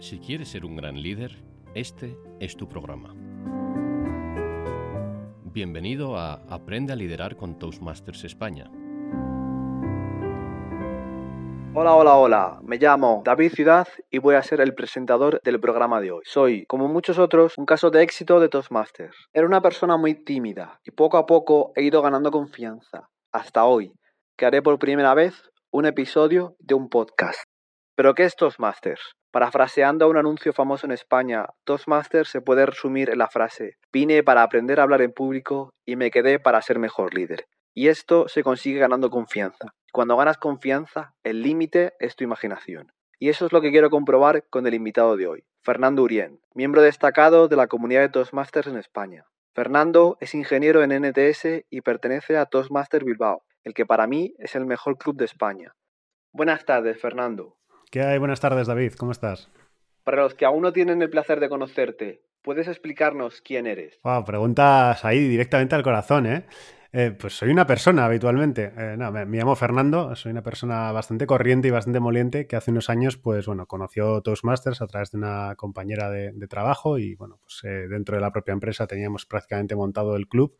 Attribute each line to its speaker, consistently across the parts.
Speaker 1: Si quieres ser un gran líder, este es tu programa. Bienvenido a Aprende a liderar con Toastmasters España.
Speaker 2: Hola, hola, hola. Me llamo David Ciudad y voy a ser el presentador del programa de hoy. Soy, como muchos otros, un caso de éxito de Toastmasters. Era una persona muy tímida y poco a poco he ido ganando confianza. Hasta hoy, que haré por primera vez un episodio de un podcast. ¿Pero qué es Toastmasters? Parafraseando a un anuncio famoso en España, Toastmasters se puede resumir en la frase, vine para aprender a hablar en público y me quedé para ser mejor líder. Y esto se consigue ganando confianza. Cuando ganas confianza, el límite es tu imaginación. Y eso es lo que quiero comprobar con el invitado de hoy, Fernando Urien, miembro destacado de la comunidad de Toastmasters en España. Fernando es ingeniero en NTS y pertenece a Toastmasters Bilbao, el que para mí es el mejor club de España. Buenas tardes, Fernando.
Speaker 3: ¿Qué hay? Buenas tardes, David. ¿Cómo estás?
Speaker 2: Para los que aún no tienen el placer de conocerte, ¿puedes explicarnos quién eres?
Speaker 3: Wow, preguntas ahí directamente al corazón, ¿eh? eh pues soy una persona habitualmente. Eh, no, me, llamo Fernando, soy una persona bastante corriente y bastante moliente que hace unos años, pues bueno, conoció Toastmasters a través de una compañera de, trabajo y bueno, pues eh, dentro de la propia empresa teníamos prácticamente montado el club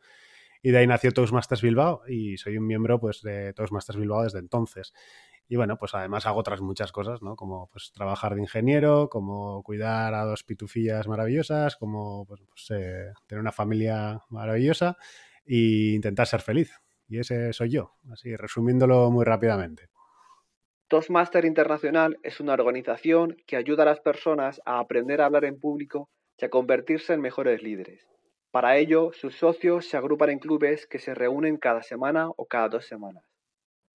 Speaker 3: y de ahí nació Toastmasters Bilbao y soy un miembro pues de Toastmasters Bilbao desde entonces. Y bueno, pues además hago otras muchas cosas, ¿no? Como pues trabajar de ingeniero, como cuidar a dos pitufillas maravillosas, como pues, pues eh, tener una familia maravillosa e intentar ser feliz. Y ese soy yo, así resumiéndolo muy rápidamente.
Speaker 2: Toastmaster Internacional es una organización que ayuda a las personas a aprender a hablar en público y a convertirse en mejores líderes. Para ello, sus socios se agrupan en clubes que se reúnen cada semana o cada dos semanas.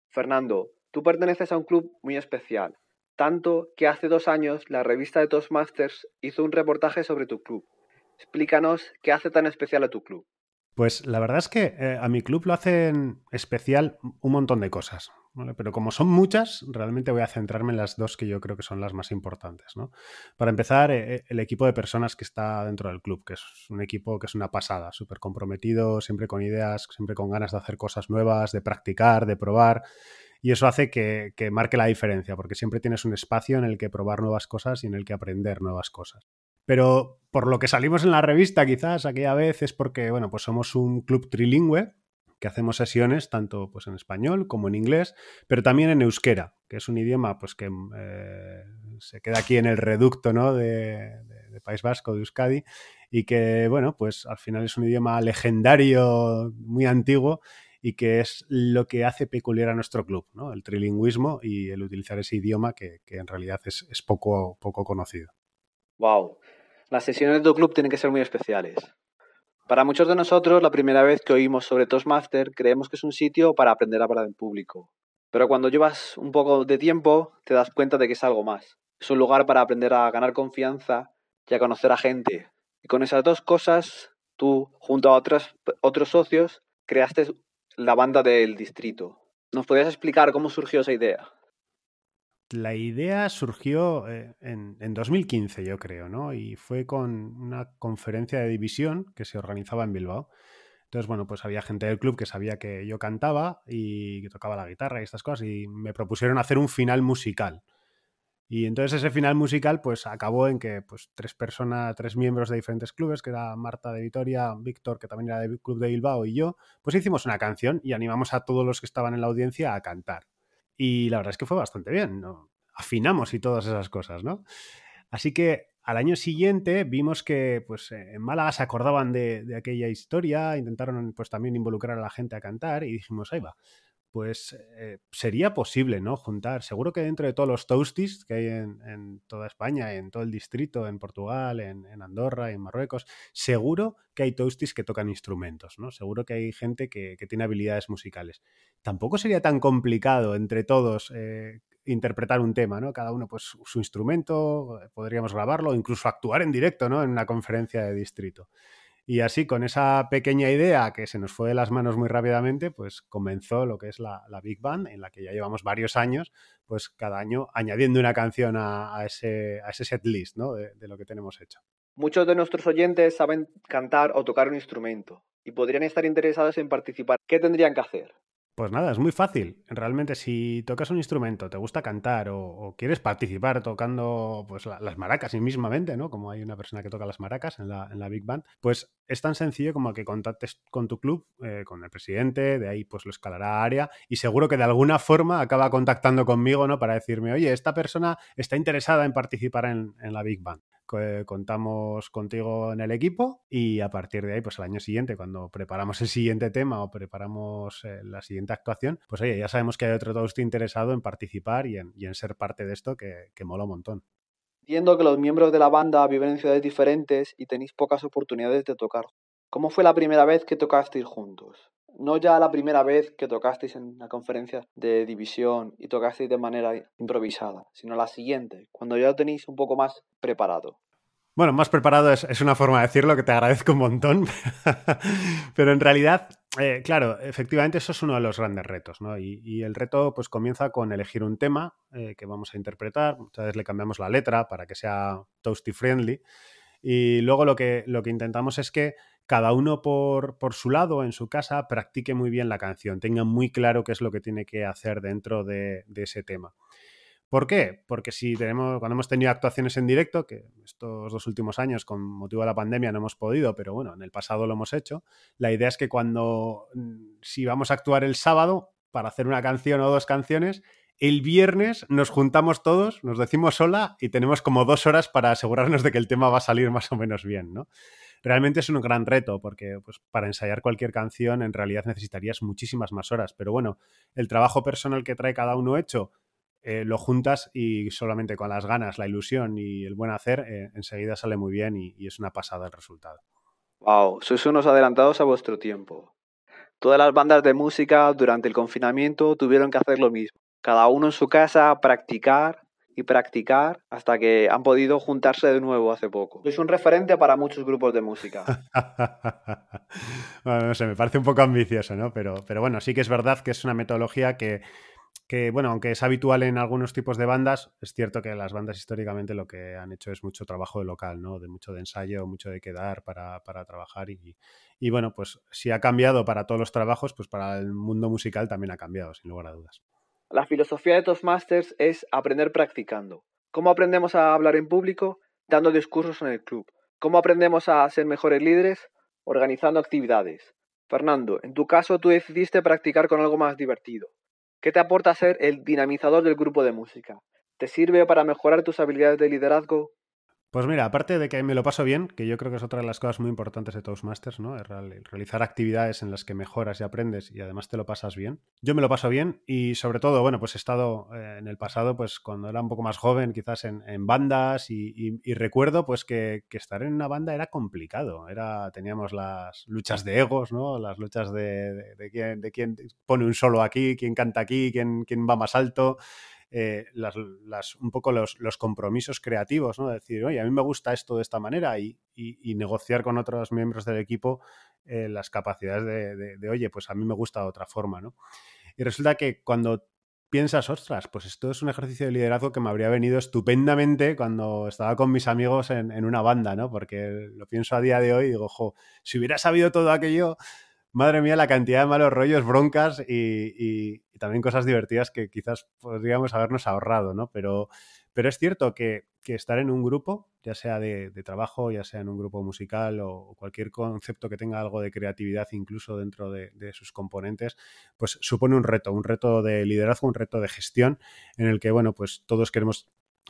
Speaker 2: Fernando, Tú perteneces a un club muy especial, tanto que hace dos años la revista de Toastmasters hizo un reportaje sobre tu club. Explícanos qué hace tan especial a tu club.
Speaker 3: Pues la verdad es que eh, a mi club lo hacen especial un montón de cosas, pero como son muchas, realmente voy a centrarme en las dos que yo creo que son las más importantes. Para empezar, eh, eh, el equipo de personas que está dentro del club, que es un equipo que es una pasada, súper comprometido, siempre con ideas, siempre con ganas de hacer cosas nuevas, de practicar, de probar y eso hace que, marque la diferencia, porque siempre tienes un espacio en el que probar nuevas cosas y en el que aprender nuevas cosas. Pero por lo que salimos en la revista quizás aquella vez es porque, bueno, pues somos un club trilingüe que hacemos sesiones tanto pues en español como en inglés, pero también en euskera, que es un idioma pues que eh, se queda aquí en el reducto ¿no? de, de, País Vasco, de Euskadi, y que, bueno, pues al final es un idioma legendario, muy antiguo, y que es lo que hace peculiar a nuestro club, ¿no? El trilingüismo y el utilizar ese idioma que, en realidad es, poco, poco conocido.
Speaker 2: Wow. Las sesiones de tu club tienen que ser muy especiales. Para muchos de nosotros, la primera vez que oímos sobre Toastmaster, creemos que es un sitio para aprender a hablar en público. Pero cuando llevas un poco de tiempo, te das cuenta de que es algo más. Es un lugar para aprender a ganar confianza y a conocer a gente. Y con esas dos cosas, tú, junto a otros, otros socios, creaste la banda del distrito. ¿Nos podrías explicar cómo surgió esa idea?
Speaker 3: La idea surgió eh, en, en, 2015, yo creo, ¿no? Y fue con una conferencia de división que se organizaba en Bilbao. Entonces, bueno, pues había gente del club que sabía que yo cantaba y que tocaba la guitarra y estas cosas y me propusieron hacer un final musical. Y entonces ese final musical pues acabó en que pues tres personas, tres miembros de diferentes clubes, que era Marta de Vitoria, Víctor, que también era del Club de Bilbao, y yo, pues hicimos una canción y animamos a todos los que estaban en la audiencia a cantar. Y la verdad es que fue bastante bien, ¿no? Afinamos y todas esas cosas, ¿no? Así que al año siguiente vimos que pues, en Málaga se acordaban de, de, aquella historia, intentaron pues también involucrar a la gente a cantar y dijimos, ahí va, pues eh, sería posible, ¿no? Juntar. Seguro que dentro de todos los toasties que hay en, toda España, en todo el distrito, en Portugal, en, Andorra, en Marruecos, seguro que hay toasties que tocan instrumentos, ¿no? Seguro que hay gente que, tiene habilidades musicales. Tampoco sería tan complicado entre todos eh, interpretar un tema, ¿no? Cada uno, pues, su instrumento, podríamos grabarlo, incluso actuar en directo, ¿no? En una conferencia de distrito. Y así, con esa pequeña idea que se nos fue de las manos muy rápidamente, pues comenzó lo que es la, Big Band, en la que ya llevamos varios años, pues cada año añadiendo una canción a, ese, a ese set list ¿no? de, de lo que tenemos hecho.
Speaker 2: Muchos de nuestros oyentes saben cantar o tocar un instrumento y podrían estar interesados en participar. ¿Qué tendrían que hacer?
Speaker 3: Pues nada, es muy fácil. Realmente, si tocas un instrumento, te gusta cantar o, quieres participar tocando pues, las maracas mismamente, ¿no? Como hay una persona que toca las maracas en la, en la Big Band, pues es tan sencillo como que contactes con tu club, eh, con el presidente, de ahí pues lo escalará a área y seguro que de alguna forma acaba contactando conmigo, ¿no? Para decirme, oye, esta persona está interesada en participar en, en la Big Band contamos contigo en el equipo y a partir de ahí, pues el año siguiente, cuando preparamos el siguiente tema o preparamos eh, la siguiente actuación, pues oye, ya sabemos que hay otro toast interesado en participar y en, ser parte de esto que, que mola un montón.
Speaker 2: Entiendo que los miembros de la banda viven en ciudades diferentes y tenéis pocas oportunidades de tocar. ¿Cómo fue la primera vez que tocasteis juntos? No ya la primera vez que tocasteis en la conferencia de división y tocasteis de manera improvisada, sino la siguiente, cuando ya lo tenéis un poco más preparado.
Speaker 3: Bueno, más preparado es, una forma de decirlo que te agradezco un montón, pero en realidad, eh, claro, efectivamente eso es uno de los grandes retos, ¿no? Y, el reto pues comienza con elegir un tema eh, que vamos a interpretar, muchas veces le cambiamos la letra para que sea toasty friendly y luego lo que, lo que intentamos es que cada uno por, su lado, en su casa, practique muy bien la canción, tenga muy claro qué es lo que tiene que hacer dentro de, ese tema. ¿Por qué? Porque si tenemos, cuando hemos tenido actuaciones en directo, que estos dos últimos años con motivo de la pandemia no hemos podido, pero bueno, en el pasado lo hemos hecho, la idea es que cuando, mm, si vamos a actuar el sábado para hacer una canción o dos canciones, el viernes nos juntamos todos, nos decimos hola y tenemos como dos horas para asegurarnos de que el tema va a salir más o menos bien, ¿no? Realmente es un gran reto porque pues, para ensayar cualquier canción en realidad necesitarías muchísimas más horas. Pero bueno, el trabajo personal que trae cada uno hecho eh, lo juntas y solamente con las ganas, la ilusión y el buen hacer, eh, enseguida sale muy bien y, y, es una pasada el resultado.
Speaker 2: Wow, sois unos adelantados a vuestro tiempo. Todas las bandas de música durante el confinamiento tuvieron que hacer lo mismo. Cada uno en su casa, practicar y practicar hasta que han podido juntarse de nuevo hace poco. Es un referente para muchos grupos de música.
Speaker 3: bueno, no sé, me parece un poco ambicioso, ¿no? Pero, pero bueno, sí que es verdad que es una metodología que, que, bueno, aunque es habitual en algunos tipos de bandas, es cierto que las bandas históricamente lo que han hecho es mucho trabajo de local, ¿no? De mucho de ensayo, mucho de quedar para, para trabajar y, y bueno, pues si ha cambiado para todos los trabajos, pues para el mundo musical también ha cambiado, sin lugar a dudas.
Speaker 2: La filosofía de Toastmasters es aprender practicando. ¿Cómo aprendemos a hablar en público? Dando discursos en el club. ¿Cómo aprendemos a ser mejores líderes? Organizando actividades. Fernando, en tu caso tú decidiste practicar con algo más divertido. ¿Qué te aporta ser el dinamizador del grupo de música? ¿Te sirve para mejorar tus habilidades de liderazgo?
Speaker 3: Pues mira, aparte de que me lo paso bien, que yo creo que es otra de las cosas muy importantes de Toastmasters, ¿no? realizar actividades en las que mejoras y aprendes y además te lo pasas bien. Yo me lo paso bien y sobre todo, bueno, pues he estado eh, en el pasado, pues cuando era un poco más joven, quizás en, bandas y, recuerdo pues que, estar en una banda era complicado. Era, teníamos las luchas de egos, ¿no? Las luchas de, quién, de quién pone un solo aquí, quién canta aquí, quién, quién va más alto. Eh, un poco los, compromisos creativos, ¿no? Decir, oye, a mí me gusta esto de esta manera y, negociar con otros miembros del equipo eh, las capacidades de, oye, pues a mí me gusta de otra forma, ¿no? Y resulta que cuando piensas, ostras, pues esto es un ejercicio de liderazgo que me habría venido estupendamente cuando estaba con mis amigos en, en una banda, ¿no? Porque lo pienso a día de hoy y digo, ojo, si hubiera sabido todo aquello madre mía, la cantidad de malos rollos, broncas y, también cosas divertidas que quizás podríamos habernos ahorrado, ¿no? Pero, pero es cierto que, estar en un grupo, ya sea de, trabajo, ya sea en un grupo musical o cualquier concepto que tenga algo de creatividad incluso dentro de, de, sus componentes, pues supone un reto, un reto de liderazgo, un reto de gestión en el que, bueno, pues todos queremos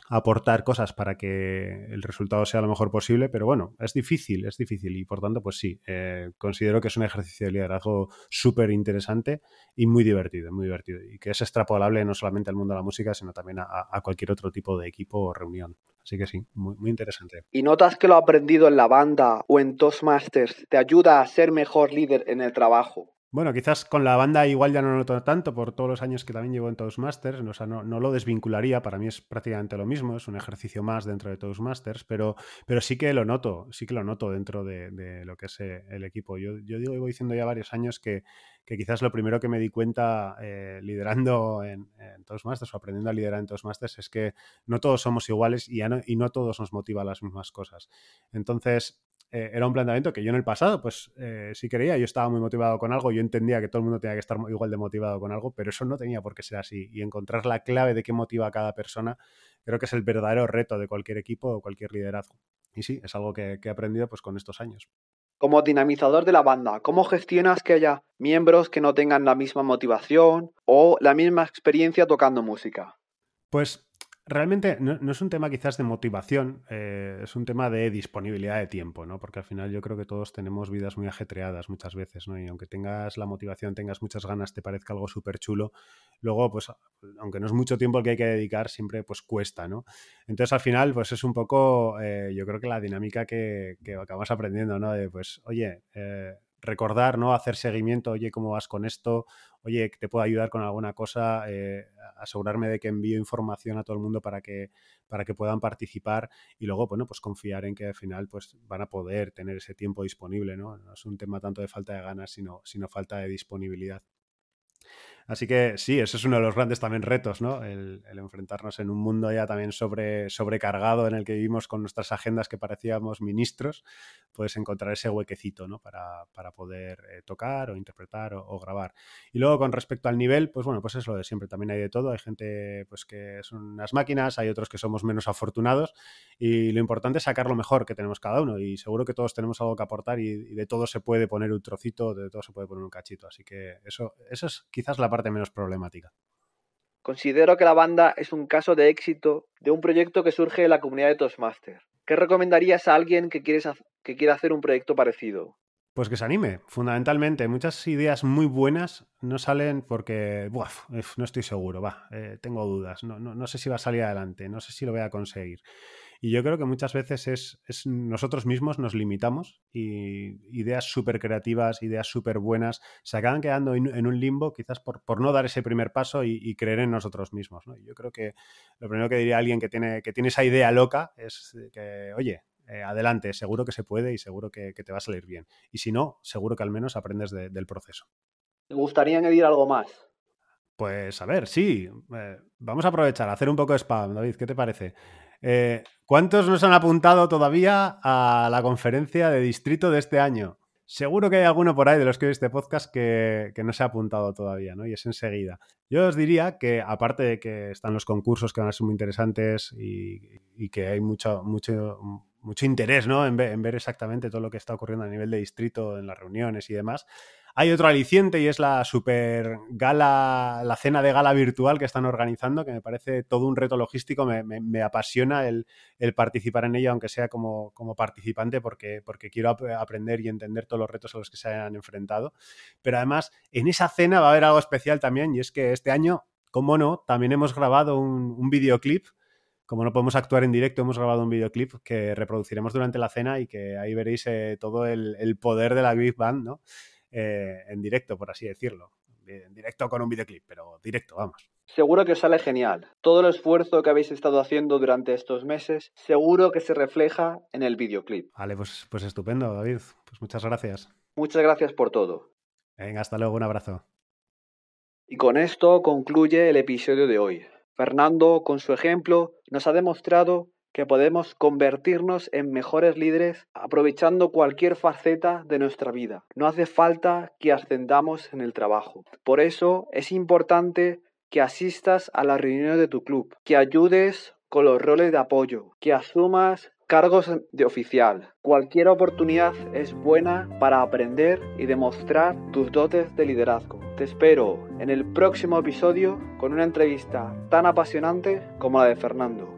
Speaker 3: aportar cosas para que el resultado sea lo mejor posible, pero bueno, es difícil, es difícil y por tanto, pues sí, eh, considero que es un ejercicio de liderazgo súper interesante y muy divertido, muy divertido y que es extrapolable no solamente al mundo de la música, sino también a, cualquier otro tipo de equipo o reunión. Así que sí, muy, muy interesante.
Speaker 2: ¿Y notas que lo aprendido en la banda o en Toastmasters te ayuda a ser mejor líder en el trabajo?
Speaker 3: Bueno, quizás con la banda igual ya no noto tanto por todos los años que también llevo en Toastmasters, o sea, no, lo desvincularía, para mí es prácticamente lo mismo, es un ejercicio más dentro de Toastmasters, pero, pero sí que lo noto, sí que lo noto dentro de, lo que es eh, el equipo. Yo, yo digo, voy diciendo ya varios años que, que quizás lo primero que me di cuenta eh, liderando en, en, Toastmasters o aprendiendo a liderar en Toastmasters es que no todos somos iguales y, no, y no todos nos motivan las mismas cosas. Entonces, eh, era un planteamiento que yo en el pasado, pues eh, sí creía, yo estaba muy motivado con algo, yo entendía que todo el mundo tenía que estar igual de motivado con algo, pero eso no tenía por qué ser así. Y encontrar la clave de qué motiva a cada persona, creo que es el verdadero reto de cualquier equipo o cualquier liderazgo. Y sí, es algo que, que he aprendido pues con estos años.
Speaker 2: Como dinamizador de la banda, ¿cómo gestionas que haya miembros que no tengan la misma motivación o la misma experiencia tocando música?
Speaker 3: Pues Realmente no, es un tema quizás de motivación, eh, es un tema de disponibilidad de tiempo, ¿no? Porque al final yo creo que todos tenemos vidas muy ajetreadas muchas veces, ¿no? Y aunque tengas la motivación, tengas muchas ganas, te parezca algo súper chulo, luego, pues, aunque no es mucho tiempo el que hay que dedicar, siempre pues cuesta, ¿no? Entonces al final, pues es un poco, eh, yo creo que la dinámica que, que acabamos aprendiendo, ¿no? De pues, oye, eh, recordar, ¿no? Hacer seguimiento, oye, ¿cómo vas con esto? Oye, ¿te puedo ayudar con alguna cosa? Eh, asegurarme de que envío información a todo el mundo para que, para que puedan participar y luego, bueno, pues confiar en que al final pues van a poder tener ese tiempo disponible, ¿no? No es un tema tanto de falta de ganas, sino, sino falta de disponibilidad. Así que sí, eso es uno de los grandes también retos, ¿no? El, enfrentarnos en un mundo ya también sobre, sobrecargado en el que vivimos con nuestras agendas que parecíamos ministros, puedes encontrar ese huequecito, ¿no? Para, para poder eh, tocar o interpretar o, grabar. Y luego con respecto al nivel, pues bueno, pues es lo de siempre, también hay de todo, hay gente pues que son unas máquinas, hay otros que somos menos afortunados y lo importante es sacar lo mejor que tenemos cada uno y seguro que todos tenemos algo que aportar y, y de todo se puede poner un trocito, de todo se puede poner un cachito, así que eso, eso es quizás la parte menos problemática.
Speaker 2: Considero que la banda es un caso de éxito de un proyecto que surge de la comunidad de Toastmaster. ¿Qué recomendarías a alguien que, que quiera hacer un proyecto parecido?
Speaker 3: Pues que se anime, fundamentalmente. Muchas ideas muy buenas no salen porque, no estoy seguro, va, eh, tengo dudas, no, no, sé si va a salir adelante, no sé si lo voy a conseguir. Y yo creo que muchas veces es, nosotros mismos nos limitamos y ideas súper creativas, ideas súper buenas, se acaban quedando en, un limbo quizás por, por, no dar ese primer paso y, creer en nosotros mismos. ¿no? Yo creo que lo primero que diría alguien que tiene, que tiene esa idea loca es que, oye, eh, adelante, seguro que se puede y seguro que, te va a salir bien. Y si no, seguro que al menos aprendes del proceso.
Speaker 2: ¿Te gustaría añadir algo más?
Speaker 3: Pues a ver, sí. Eh, vamos a aprovechar, a hacer un poco de spam, David, ¿qué te parece? Eh, ¿Cuántos nos han apuntado todavía a la conferencia de distrito de este año? Seguro que hay alguno por ahí de los que oye este podcast que, no se ha apuntado todavía, ¿no? Y es enseguida. Yo os diría que, aparte de que están los concursos que van a ser muy interesantes y, que hay mucho, mucho, mucho interés, ¿no? En en ver exactamente todo lo que está ocurriendo a nivel de distrito, en las reuniones y demás, hay otro aliciente y es la super gala, la cena de gala virtual que están organizando, que me parece todo un reto logístico. Me, apasiona el, participar en ella, aunque sea como, como participante, porque, porque quiero aprender y entender todos los retos a los que se han enfrentado. Pero además, en esa cena va a haber algo especial también, y es que este año, como no, también hemos grabado un, videoclip como no podemos actuar en directo, hemos grabado un videoclip que reproduciremos durante la cena y que ahí veréis eh, todo el, el, poder de la Big Band, ¿no? Eh, en directo, por así decirlo. En directo con un videoclip, pero directo, vamos.
Speaker 2: Seguro que os sale genial. Todo el esfuerzo que habéis estado haciendo durante estos meses, seguro que se refleja en el videoclip.
Speaker 3: Vale, pues, pues estupendo, David. Pues muchas gracias.
Speaker 2: Muchas gracias por todo.
Speaker 3: Venga, hasta luego, un abrazo.
Speaker 2: Y con esto concluye el episodio de hoy. Fernando, con su ejemplo, nos ha demostrado que podemos convertirnos en mejores líderes aprovechando cualquier faceta de nuestra vida. No hace falta que ascendamos en el trabajo. Por eso es importante que asistas a las reuniones de tu club, que ayudes con los roles de apoyo, que asumas cargos de oficial. Cualquier oportunidad es buena para aprender y demostrar tus dotes de liderazgo. Te espero en el próximo episodio con una entrevista tan apasionante como la de Fernando.